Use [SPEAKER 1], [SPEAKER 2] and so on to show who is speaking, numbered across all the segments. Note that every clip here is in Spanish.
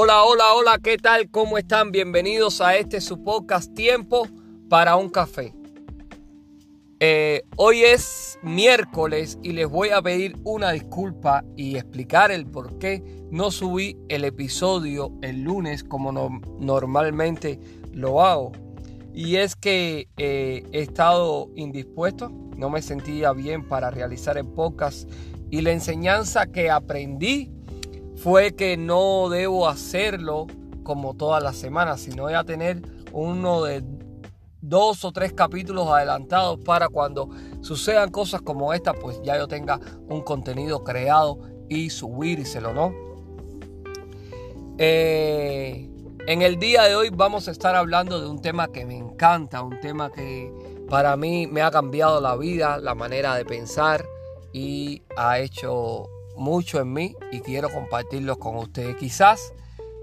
[SPEAKER 1] Hola, hola, hola, ¿qué tal? ¿Cómo están? Bienvenidos a este su podcast Tiempo para un café. Eh, hoy es miércoles y les voy a pedir una disculpa y explicar el por qué no subí el episodio el lunes como normalmente lo hago. Y es que eh, he estado indispuesto, no me sentía bien para realizar el podcast y la enseñanza que aprendí fue que no debo hacerlo como todas las semanas, sino ya tener uno de dos o tres capítulos adelantados para cuando sucedan cosas como esta, pues ya yo tenga un contenido creado y subírselo, ¿no? Eh, en el día de hoy vamos a estar hablando de un tema que me encanta, un tema que para mí me ha cambiado la vida, la manera de pensar y ha hecho mucho en mí y quiero compartirlo con ustedes. Quizás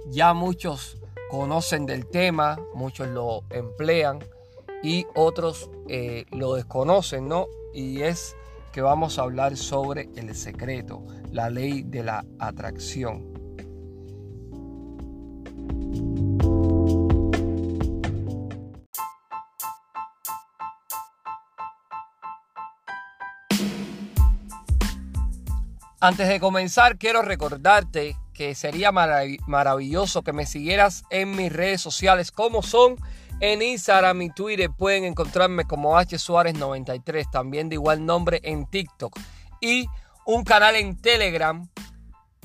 [SPEAKER 1] ya muchos conocen del tema, muchos lo emplean y otros eh, lo desconocen, ¿no? Y es que vamos a hablar sobre el secreto, la ley de la atracción. Antes de comenzar, quiero recordarte que sería maravilloso que me siguieras en mis redes sociales como son en Instagram y Twitter. Pueden encontrarme como H Suárez 93, también de igual nombre en TikTok. Y un canal en Telegram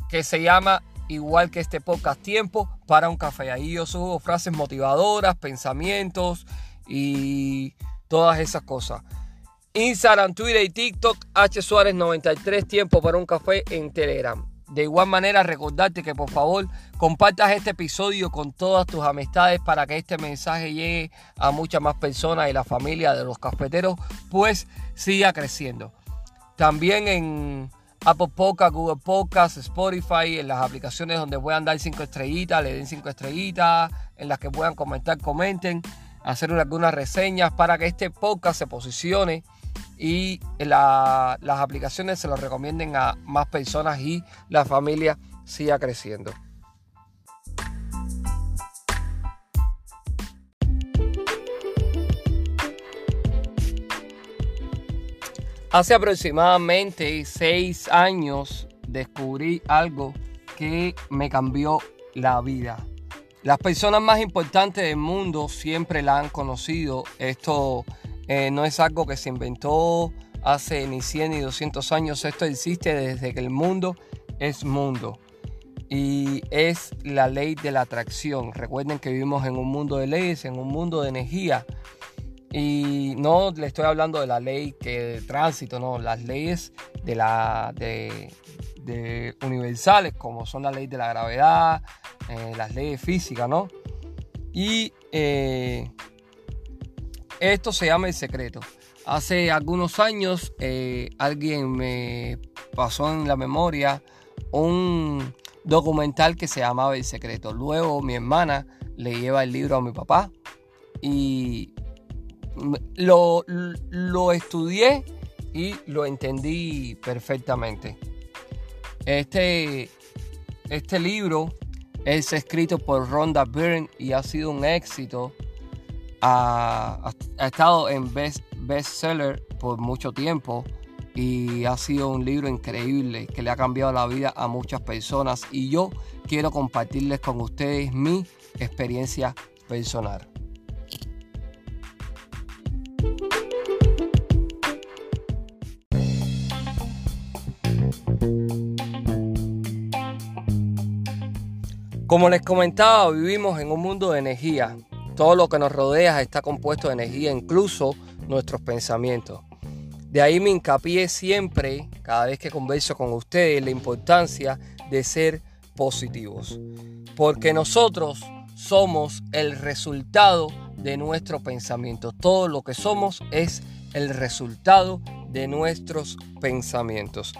[SPEAKER 1] que se llama igual que este podcast Tiempo para un café. Ahí yo subo frases motivadoras, pensamientos y todas esas cosas. Instagram, Twitter y TikTok, H Suárez 93, tiempo para un café en Telegram. De igual manera, recordarte que por favor compartas este episodio con todas tus amistades para que este mensaje llegue a muchas más personas y la familia de los cafeteros pues siga creciendo. También en Apple Podcast, Google Podcast, Spotify, en las aplicaciones donde puedan dar cinco estrellitas, le den cinco estrellitas, en las que puedan comentar, comenten, hacer algunas reseñas para que este podcast se posicione y las aplicaciones se lo recomienden a más personas y la familia siga creciendo. Hace aproximadamente seis años descubrí algo que me cambió la vida. Las personas más importantes del mundo siempre la han conocido. Esto eh, no es algo que se inventó hace ni 100 ni 200 años. Esto existe desde que el mundo es mundo. Y es la ley de la atracción. Recuerden que vivimos en un mundo de leyes, en un mundo de energía. Y no le estoy hablando de la ley que de tránsito, no, las leyes de la de, universales, como son la ley de la gravedad, eh, las leyes físicas, ¿no? Y eh, esto se llama El Secreto. Hace algunos años eh, alguien me pasó en la memoria un documental que se llamaba El Secreto. Luego mi hermana le lleva el libro a mi papá y lo, lo estudié y lo entendí perfectamente. Este, este libro es escrito por Rhonda Byrne y ha sido un éxito ha, estado en best, bestseller por mucho tiempo y ha sido un libro increíble que le ha cambiado la vida a muchas personas y yo quiero compartirles con ustedes mi experiencia personal. Como les comentaba, vivimos en un mundo de energía todo lo que nos rodea está compuesto de energía, incluso nuestros pensamientos. De ahí mi hincapié siempre, cada vez que converso con ustedes, la importancia de ser positivos. Porque nosotros somos el resultado de nuestro pensamiento. Todo lo que somos es el resultado de nuestros pensamientos.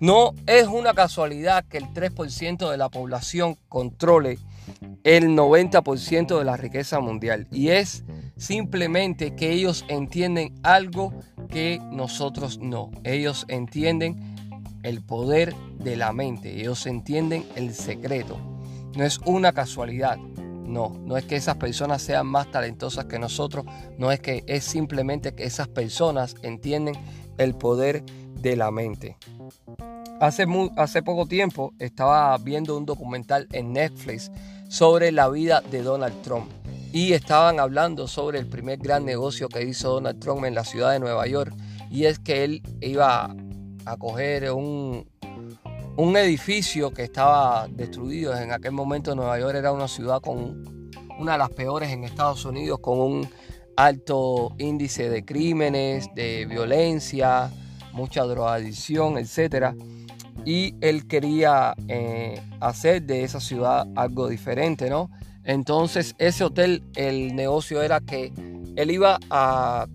[SPEAKER 1] No es una casualidad que el 3% de la población controle el 90% de la riqueza mundial. Y es simplemente que ellos entienden algo que nosotros no. Ellos entienden el poder de la mente. Ellos entienden el secreto. No es una casualidad. No, no es que esas personas sean más talentosas que nosotros, no es que es simplemente que esas personas entienden el poder de la mente. Hace, hace poco tiempo estaba viendo un documental en Netflix sobre la vida de Donald Trump y estaban hablando sobre el primer gran negocio que hizo Donald Trump en la ciudad de Nueva York y es que él iba a coger un, un edificio que estaba destruido. En aquel momento Nueva York era una ciudad con una de las peores en Estados Unidos, con un alto índice de crímenes, de violencia, mucha drogadicción, etc. Y él quería eh, hacer de esa ciudad algo diferente, ¿no? Entonces ese hotel, el negocio era que él iba a,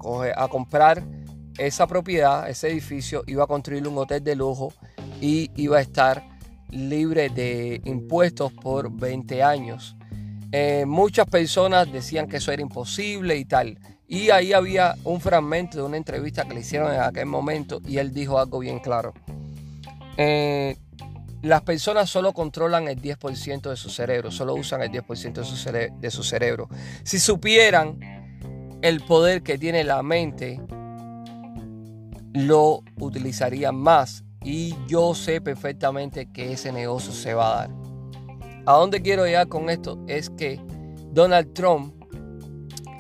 [SPEAKER 1] comprar esa propiedad, ese edificio, iba a construir un hotel de lujo y iba a estar libre de impuestos por 20 años. Eh, muchas personas decían que eso era imposible y tal. Y ahí había un fragmento de una entrevista que le hicieron en aquel momento y él dijo algo bien claro. Eh, las personas solo controlan el 10% de su cerebro, solo usan el 10% de su, de su cerebro. Si supieran el poder que tiene la mente, lo utilizarían más y yo sé perfectamente que ese negocio se va a dar. ¿A dónde quiero llegar con esto? Es que Donald Trump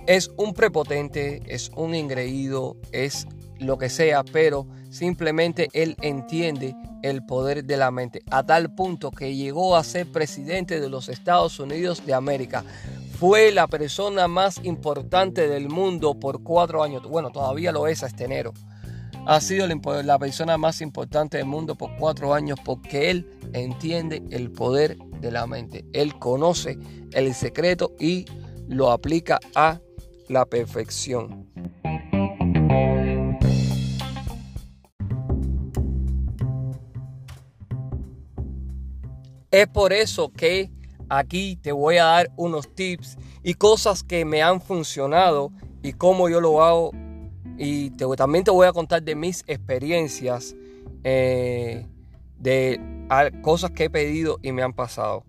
[SPEAKER 1] es un prepotente, es un ingreído, es lo que sea, pero simplemente él entiende el poder de la mente a tal punto que llegó a ser presidente de los Estados Unidos de América. Fue la persona más importante del mundo por cuatro años. Bueno, todavía lo es hasta enero ha sido la persona más importante del mundo por cuatro años porque él entiende el poder de la mente. Él conoce el secreto y lo aplica a la perfección. Es por eso que aquí te voy a dar unos tips y cosas que me han funcionado y cómo yo lo hago y también te voy a contar de mis experiencias, eh, de cosas que he pedido y me han pasado.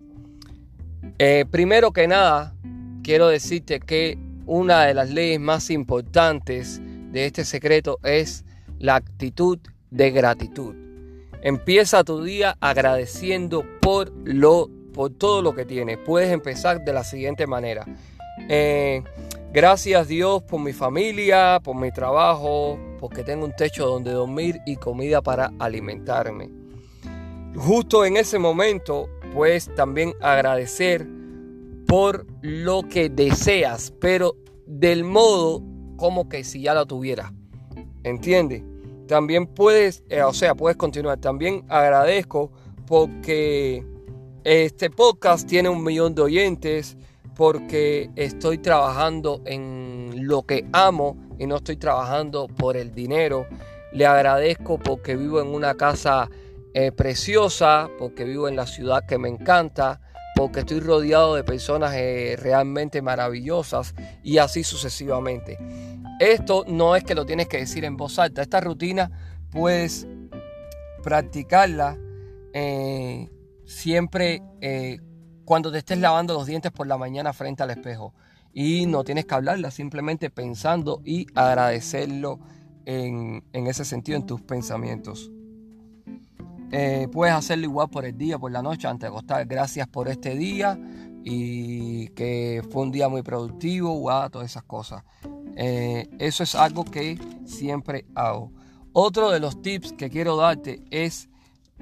[SPEAKER 1] Eh, primero que nada, quiero decirte que una de las leyes más importantes de este secreto es la actitud de gratitud. Empieza tu día agradeciendo por, lo, por todo lo que tienes. Puedes empezar de la siguiente manera. Eh, Gracias Dios por mi familia, por mi trabajo, porque tengo un techo donde dormir y comida para alimentarme. Justo en ese momento, pues también agradecer por lo que deseas, pero del modo como que si ya lo tuviera. ¿Entiendes? También puedes, eh, o sea, puedes continuar. También agradezco porque este podcast tiene un millón de oyentes porque estoy trabajando en lo que amo y no estoy trabajando por el dinero. Le agradezco porque vivo en una casa eh, preciosa, porque vivo en la ciudad que me encanta, porque estoy rodeado de personas eh, realmente maravillosas y así sucesivamente. Esto no es que lo tienes que decir en voz alta, esta rutina puedes practicarla eh, siempre cuando te estés lavando los dientes por la mañana frente al espejo. Y no tienes que hablarla, simplemente pensando y agradecerlo en, ese sentido, en tus pensamientos. Eh, puedes hacerlo igual por el día, por la noche, antes de acostar. Gracias por este día y que fue un día muy productivo, todas esas cosas. Eh, eso es algo que siempre hago. Otro de los tips que quiero darte es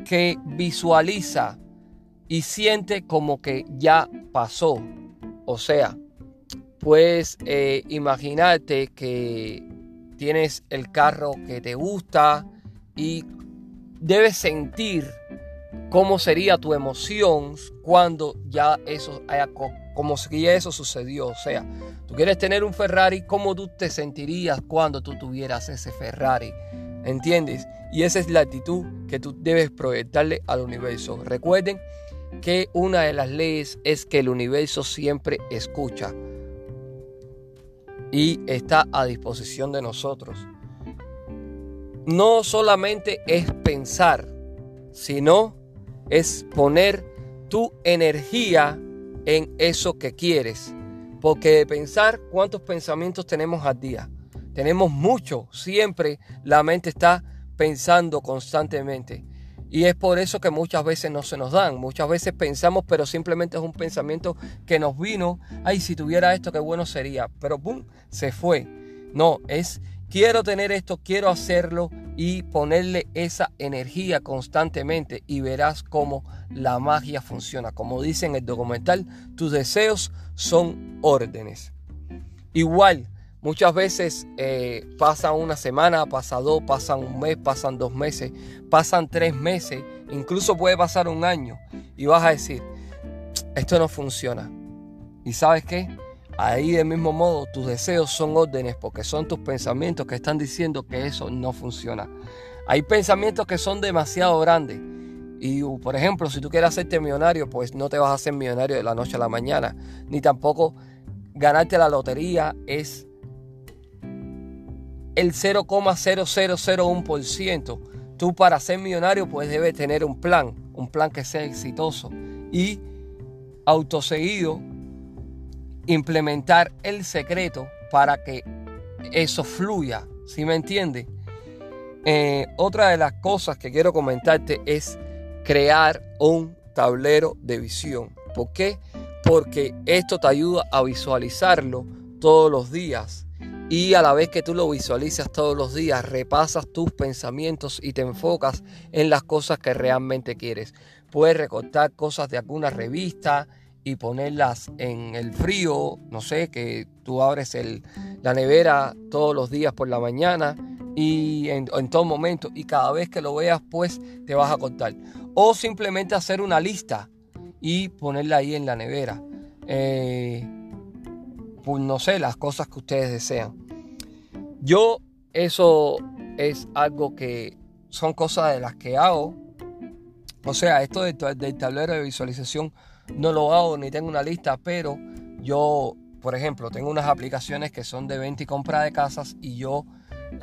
[SPEAKER 1] que visualiza y siente como que ya pasó. O sea, puedes eh, imaginarte que tienes el carro que te gusta y debes sentir cómo sería tu emoción cuando ya eso haya, como si eso sucedió. O sea, tú quieres tener un Ferrari, ¿cómo tú te sentirías cuando tú tuvieras ese Ferrari? ¿Entiendes? Y esa es la actitud que tú debes proyectarle al universo. Recuerden que una de las leyes es que el universo siempre escucha y está a disposición de nosotros. No solamente es pensar, sino es poner tu energía en eso que quieres. Porque de pensar cuántos pensamientos tenemos al día. Tenemos mucho, siempre la mente está pensando constantemente. Y es por eso que muchas veces no se nos dan. Muchas veces pensamos, pero simplemente es un pensamiento que nos vino. Ay, si tuviera esto, qué bueno sería. Pero ¡pum! Se fue. No, es quiero tener esto, quiero hacerlo y ponerle esa energía constantemente y verás cómo la magia funciona. Como dice en el documental, tus deseos son órdenes. Igual, muchas veces eh, pasa una semana, pasa dos, pasan un mes, pasan dos meses, pasan tres meses, incluso puede pasar un año y vas a decir, esto no funciona. ¿Y sabes qué? Ahí del mismo modo tus deseos son órdenes porque son tus pensamientos que están diciendo que eso no funciona. Hay pensamientos que son demasiado grandes. Y por ejemplo, si tú quieres hacerte millonario, pues no te vas a hacer millonario de la noche a la mañana. Ni tampoco ganarte la lotería es el 0,0001%. Tú para ser millonario pues debes tener un plan, un plan que sea exitoso. Y autoseguido implementar el secreto para que eso fluya. ¿Sí me entiende? Eh, otra de las cosas que quiero comentarte es crear un tablero de visión. ¿Por qué? Porque esto te ayuda a visualizarlo todos los días. Y a la vez que tú lo visualizas todos los días, repasas tus pensamientos y te enfocas en las cosas que realmente quieres. Puedes recortar cosas de alguna revista, y ponerlas en el frío, no sé, que tú abres el, la nevera todos los días por la mañana y en, todo momento y cada vez que lo veas pues te vas a contar. O simplemente hacer una lista y ponerla ahí en la nevera. Eh, pues no sé, las cosas que ustedes desean. Yo eso es algo que son cosas de las que hago. O sea, esto del tablero de visualización no lo hago ni tengo una lista, pero yo, por ejemplo, tengo unas aplicaciones que son de venta y compra de casas y yo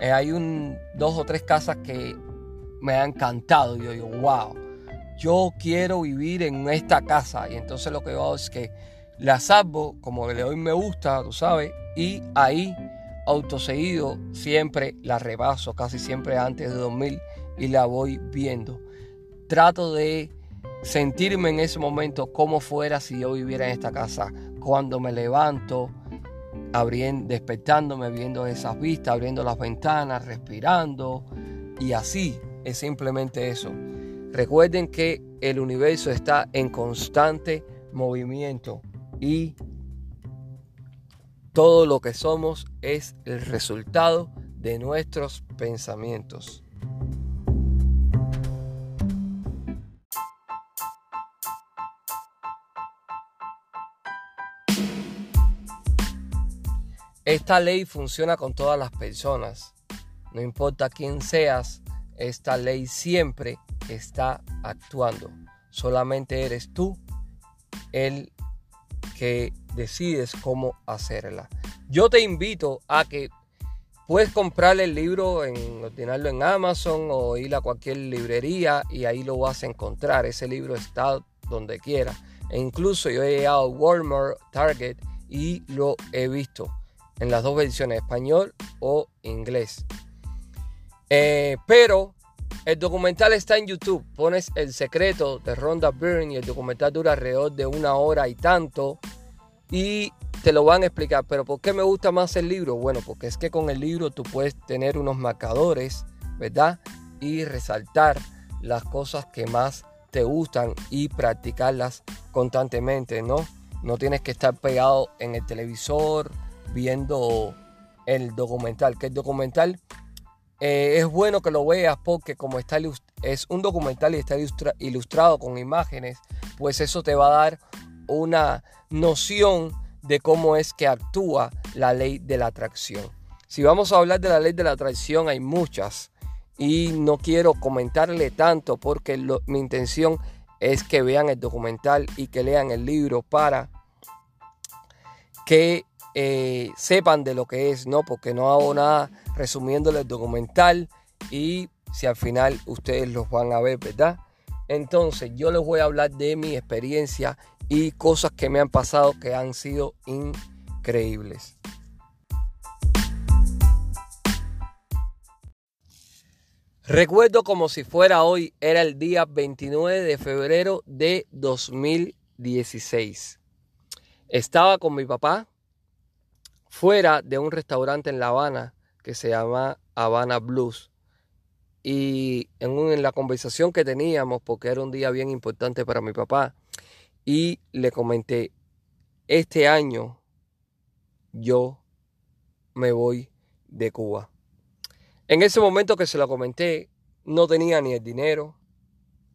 [SPEAKER 1] eh, hay un, dos o tres casas que me han encantado. Yo digo, wow, yo quiero vivir en esta casa. Y entonces lo que hago es que la salvo, como le doy me gusta, tú sabes, y ahí autoseguido siempre la rebaso, casi siempre antes de dormir y la voy viendo. Trato de sentirme en ese momento como fuera si yo viviera en esta casa. Cuando me levanto, abriendo, despertándome, viendo esas vistas, abriendo las ventanas, respirando. Y así es simplemente eso. Recuerden que el universo está en constante movimiento y todo lo que somos es el resultado de nuestros pensamientos. Esta ley funciona con todas las personas. No importa quién seas, esta ley siempre está actuando. Solamente eres tú el que decides cómo hacerla. Yo te invito a que puedes comprar el libro, en, ordenarlo en Amazon o ir a cualquier librería y ahí lo vas a encontrar. Ese libro está donde quiera. E incluso yo he llegado a Walmart, Target y lo he visto en las dos versiones, español o inglés. Eh, pero el documental está en YouTube. Pones El secreto de Rhonda Byrne y el documental dura alrededor de una hora y tanto. Y te lo van a explicar. Pero ¿por qué me gusta más el libro? Bueno, porque es que con el libro tú puedes tener unos marcadores, ¿verdad? Y resaltar las cosas que más te gustan y practicarlas constantemente, ¿no? No tienes que estar pegado en el televisor viendo el documental. Que el documental eh, es bueno que lo veas porque como está es un documental y está ilustrado con imágenes, pues eso te va a dar una noción de cómo es que actúa la ley de la atracción. Si vamos a hablar de la ley de la atracción, hay muchas y no quiero comentarle tanto porque mi intención es que vean el documental y que lean el libro para que eh, sepan de lo que es, ¿no? Porque no hago nada resumiéndole el documental y si al final ustedes los van a ver, ¿verdad? Entonces yo les voy a hablar de mi experiencia y cosas que me han pasado que han sido increíbles. Recuerdo como si fuera hoy, era el día 29 de febrero de 2016. Estaba con mi papá fuera de un restaurante en La Habana que se llama Habana Blues. Y en, la conversación que teníamos, porque era un día bien importante para mi papá, y le comenté, este año yo me voy de Cuba. En ese momento que se lo comenté, no tenía ni el dinero,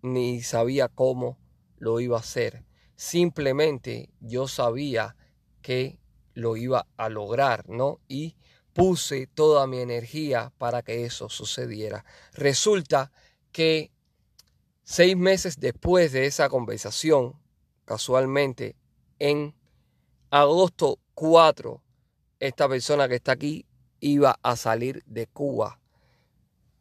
[SPEAKER 1] ni sabía cómo lo iba a hacer. Simplemente yo sabía que lo iba a lograr, ¿no? Y puse toda mi energía para que eso sucediera. Resulta que seis meses después de esa conversación, casualmente, en agosto 4, esta persona que está aquí iba a salir de Cuba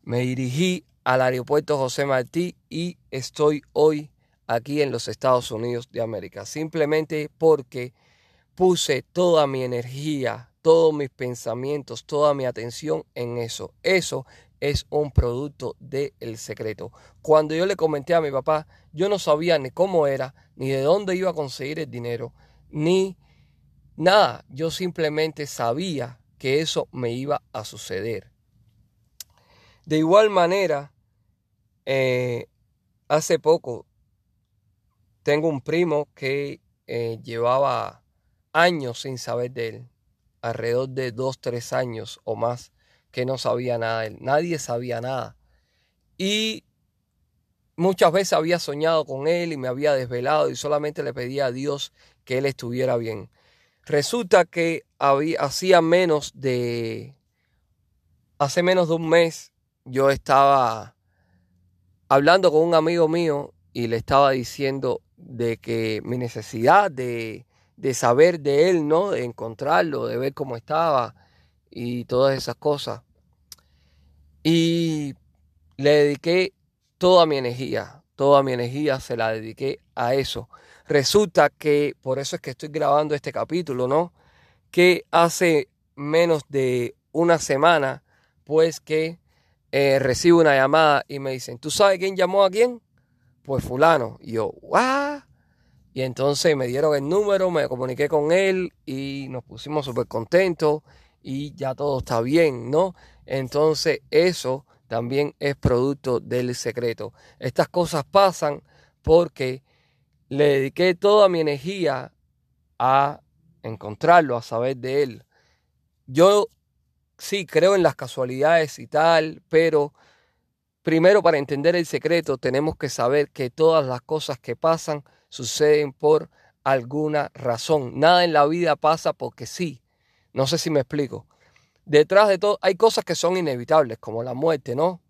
[SPEAKER 1] me dirigí al aeropuerto José Martí y estoy hoy aquí en los Estados Unidos de América. Simplemente porque puse toda mi energía, todos mis pensamientos, toda mi atención en eso. Eso es un producto del secreto. Cuando yo le comenté a mi papá, yo no sabía ni cómo era, ni de dónde iba a conseguir el dinero, ni nada. Yo simplemente sabía que eso me iba a suceder. De igual manera, eh, hace poco tengo un primo que eh, llevaba años sin saber de él, alrededor de dos, tres años o más, que no sabía nada de él. Nadie sabía nada. Y muchas veces había soñado con él y me había desvelado y solamente le pedía a Dios que él estuviera bien. Resulta que había, hacía menos de, hace menos de un mes, yo estaba hablando con un amigo mío y le estaba diciendo de que mi necesidad de, saber de él, ¿no? De encontrarlo, de ver cómo estaba y todas esas cosas. Y le dediqué toda mi energía, toda mi energía se la dediqué a eso. Resulta que, por eso es que estoy grabando este capítulo, ¿no? Que hace menos de una semana, pues que eh, recibo una llamada y me dicen, ¿tú sabes quién llamó a quién? Pues fulano. Y yo, ¿what? Y entonces me dieron el número, me comuniqué con él y nos pusimos súper contentos y ya todo está bien, ¿no? Entonces eso también es producto del secreto. Estas cosas pasan porque le dediqué toda mi energía a encontrarlo, a saber de él. Yo sí, creo en las casualidades y tal, pero primero para entender el secreto tenemos que saber que todas las cosas que pasan suceden por alguna razón. Nada en la vida pasa porque sí. No sé si me explico. Detrás de todo hay cosas que son inevitables, como la muerte, ¿no?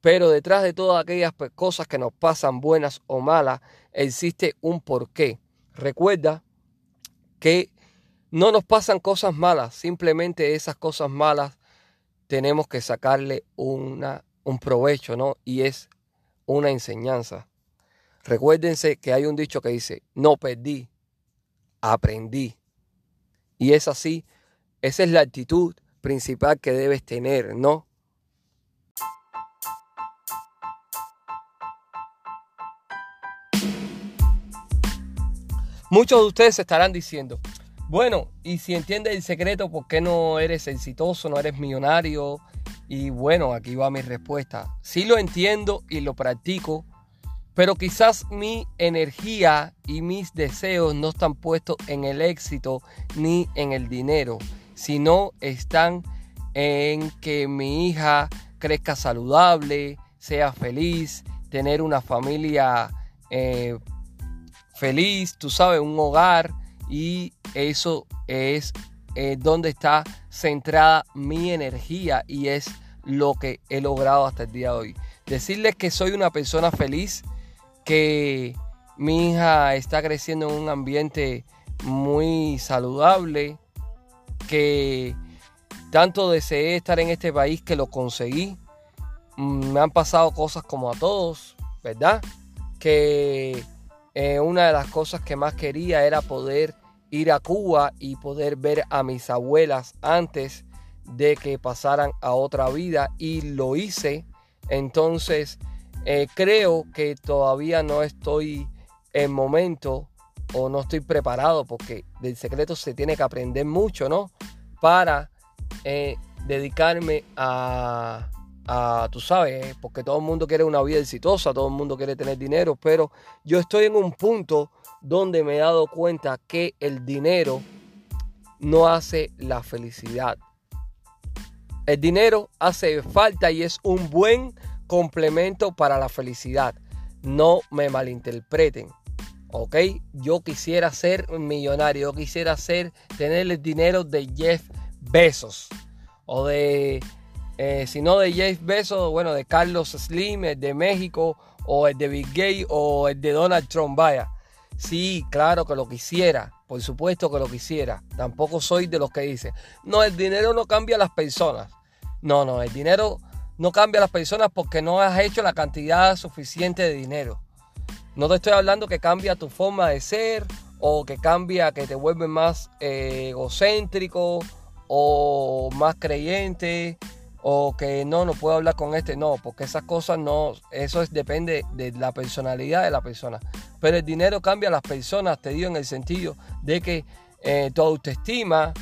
[SPEAKER 1] Pero detrás de todas aquellas cosas que nos pasan, buenas o malas, existe un porqué. Recuerda que no nos pasan cosas malas, simplemente esas cosas malas tenemos que sacarle una, un provecho, ¿no? Y es una enseñanza. Recuérdense que hay un dicho que dice, no perdí, aprendí. Y es así, esa es la actitud principal que debes tener, ¿no? Muchos de ustedes estarán diciendo, bueno, y si entiendes el secreto, ¿por qué no eres exitoso, no eres millonario? Y bueno, aquí va mi respuesta. Sí lo entiendo y lo practico, pero quizás mi energía y mis deseos no están puestos en el éxito ni en el dinero, sino están en que mi hija crezca saludable, sea feliz, tener una familia eh, feliz, tú sabes, un hogar y eso es eh, donde está centrada mi energía y es lo que he logrado hasta el día de hoy. Decirles que soy una persona feliz, que mi hija está creciendo en un ambiente muy saludable, que tanto deseé estar en este país que lo conseguí. Mm, me han pasado cosas como a todos, ¿verdad? que eh, una de las cosas que más quería era poder ir a Cuba y poder ver a mis abuelas antes de que pasaran a otra vida y lo hice. Entonces eh, creo que todavía no estoy en momento o no estoy preparado porque del secreto se tiene que aprender mucho, ¿no? Para eh, dedicarme a, a, tú sabes, porque todo el mundo quiere una vida exitosa, todo el mundo quiere tener dinero, pero yo estoy en un punto donde me he dado cuenta que el dinero no hace la felicidad. El dinero hace falta y es un buen complemento para la felicidad. No me malinterpreten. ¿Ok? Yo quisiera ser un millonario. Yo quisiera ser, tener el dinero de Jeff Bezos. O de, eh, si no de Jeff Bezos, bueno, de Carlos Slim, el de México, o el de Bill Gates, o el de Donald Trump. Vaya. Sí, claro que lo quisiera. Por supuesto que lo quisiera. Tampoco soy de los que dicen, no, el dinero no cambia a las personas. No, no, el dinero no cambia a las personas porque no has hecho la cantidad suficiente de dinero. No te estoy hablando que cambia tu forma de ser o que cambia, que te vuelve más eh, egocéntrico o más creyente o que no, no puedo hablar con este, no, porque esas cosas no, eso es, depende de la personalidad de la persona. Pero el dinero cambia a las personas, te digo en el sentido de que eh, tu autoestima,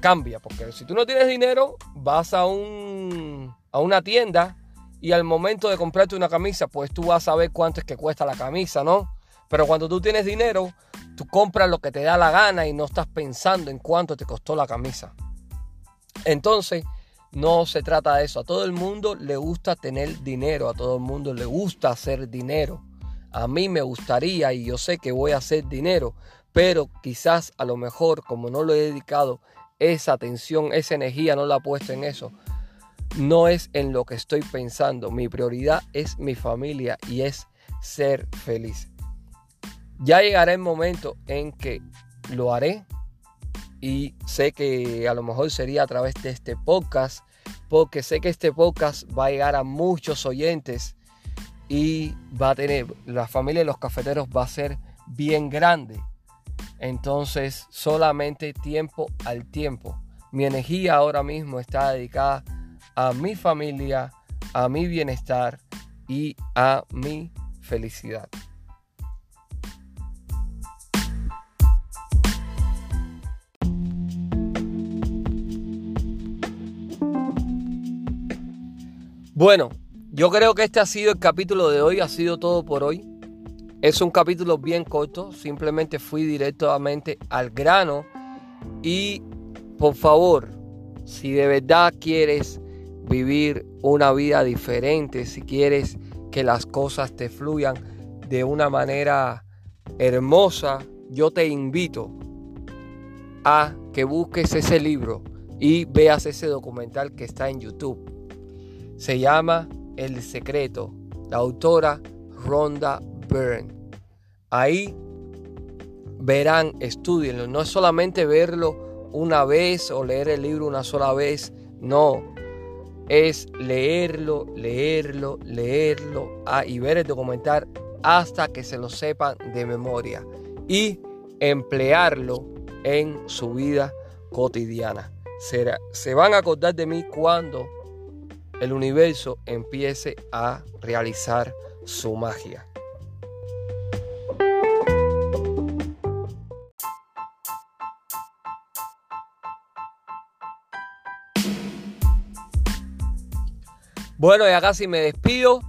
[SPEAKER 1] cambia, porque si tú no tienes dinero, vas a, un, a una tienda y al momento de comprarte una camisa, pues tú vas a ver cuánto es que cuesta la camisa, ¿no? Pero cuando tú tienes dinero, tú compras lo que te da la gana y no estás pensando en cuánto te costó la camisa. Entonces, no se trata de eso. A todo el mundo le gusta tener dinero, a todo el mundo le gusta hacer dinero. A mí me gustaría y yo sé que voy a hacer dinero, pero quizás a lo mejor como no lo he dedicado esa atención, esa energía no la he puesto en eso. No es en lo que estoy pensando. Mi prioridad es mi familia y es ser feliz. Ya llegará el momento en que lo haré y sé que a lo mejor sería a través de este podcast porque sé que este podcast va a llegar a muchos oyentes y va a tener la familia de los cafeteros va a ser bien grande entonces, solamente tiempo al tiempo. Mi energía ahora mismo está dedicada a mi familia, a mi bienestar y a mi felicidad. Bueno, yo creo que este ha sido el capítulo de hoy, ha sido todo por hoy. Es un capítulo bien corto, simplemente fui directamente al grano y por favor, si de verdad quieres vivir una vida diferente, si quieres que las cosas te fluyan de una manera hermosa, yo te invito a que busques ese libro y veas ese documental que está en YouTube. Se llama El Secreto. La autora Ronda Ahí verán, estudienlo. No es solamente verlo una vez o leer el libro una sola vez. No. Es leerlo, leerlo, leerlo ah, y ver el documental hasta que se lo sepan de memoria. Y emplearlo en su vida cotidiana. se van a acordar de mí cuando el universo empiece a realizar su magia. Bueno, ya casi me despido.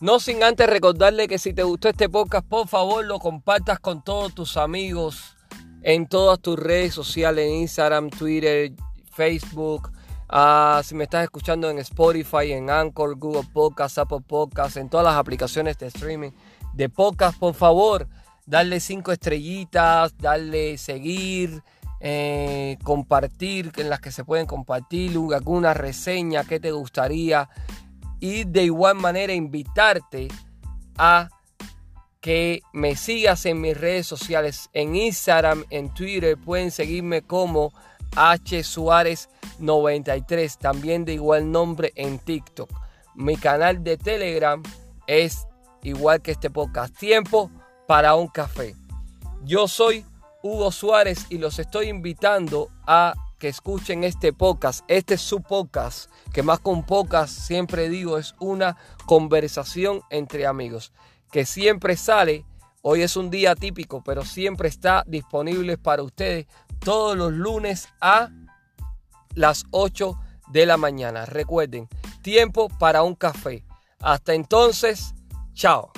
[SPEAKER 1] No sin antes recordarle que si te gustó este podcast, por favor lo compartas con todos tus amigos en todas tus redes sociales, en Instagram, Twitter, Facebook. Ah, si me estás escuchando en Spotify, en Anchor, Google Podcast, Apple Podcast, en todas las aplicaciones de streaming de podcast, por favor, darle cinco estrellitas, darle seguir, eh, compartir en las que se pueden compartir, alguna reseña que te gustaría y de igual manera invitarte a que me sigas en mis redes sociales, en Instagram, en Twitter, pueden seguirme como H Suárez 93, también de igual nombre en TikTok. Mi canal de Telegram es igual que este podcast. Tiempo para un café. Yo soy Hugo Suárez y los estoy invitando a que escuchen este podcast. Este es su podcast, que más con podcast siempre digo es una conversación entre amigos, que siempre sale. Hoy es un día típico, pero siempre está disponible para ustedes todos los lunes a las 8 de la mañana. Recuerden, tiempo para un café. Hasta entonces, chao.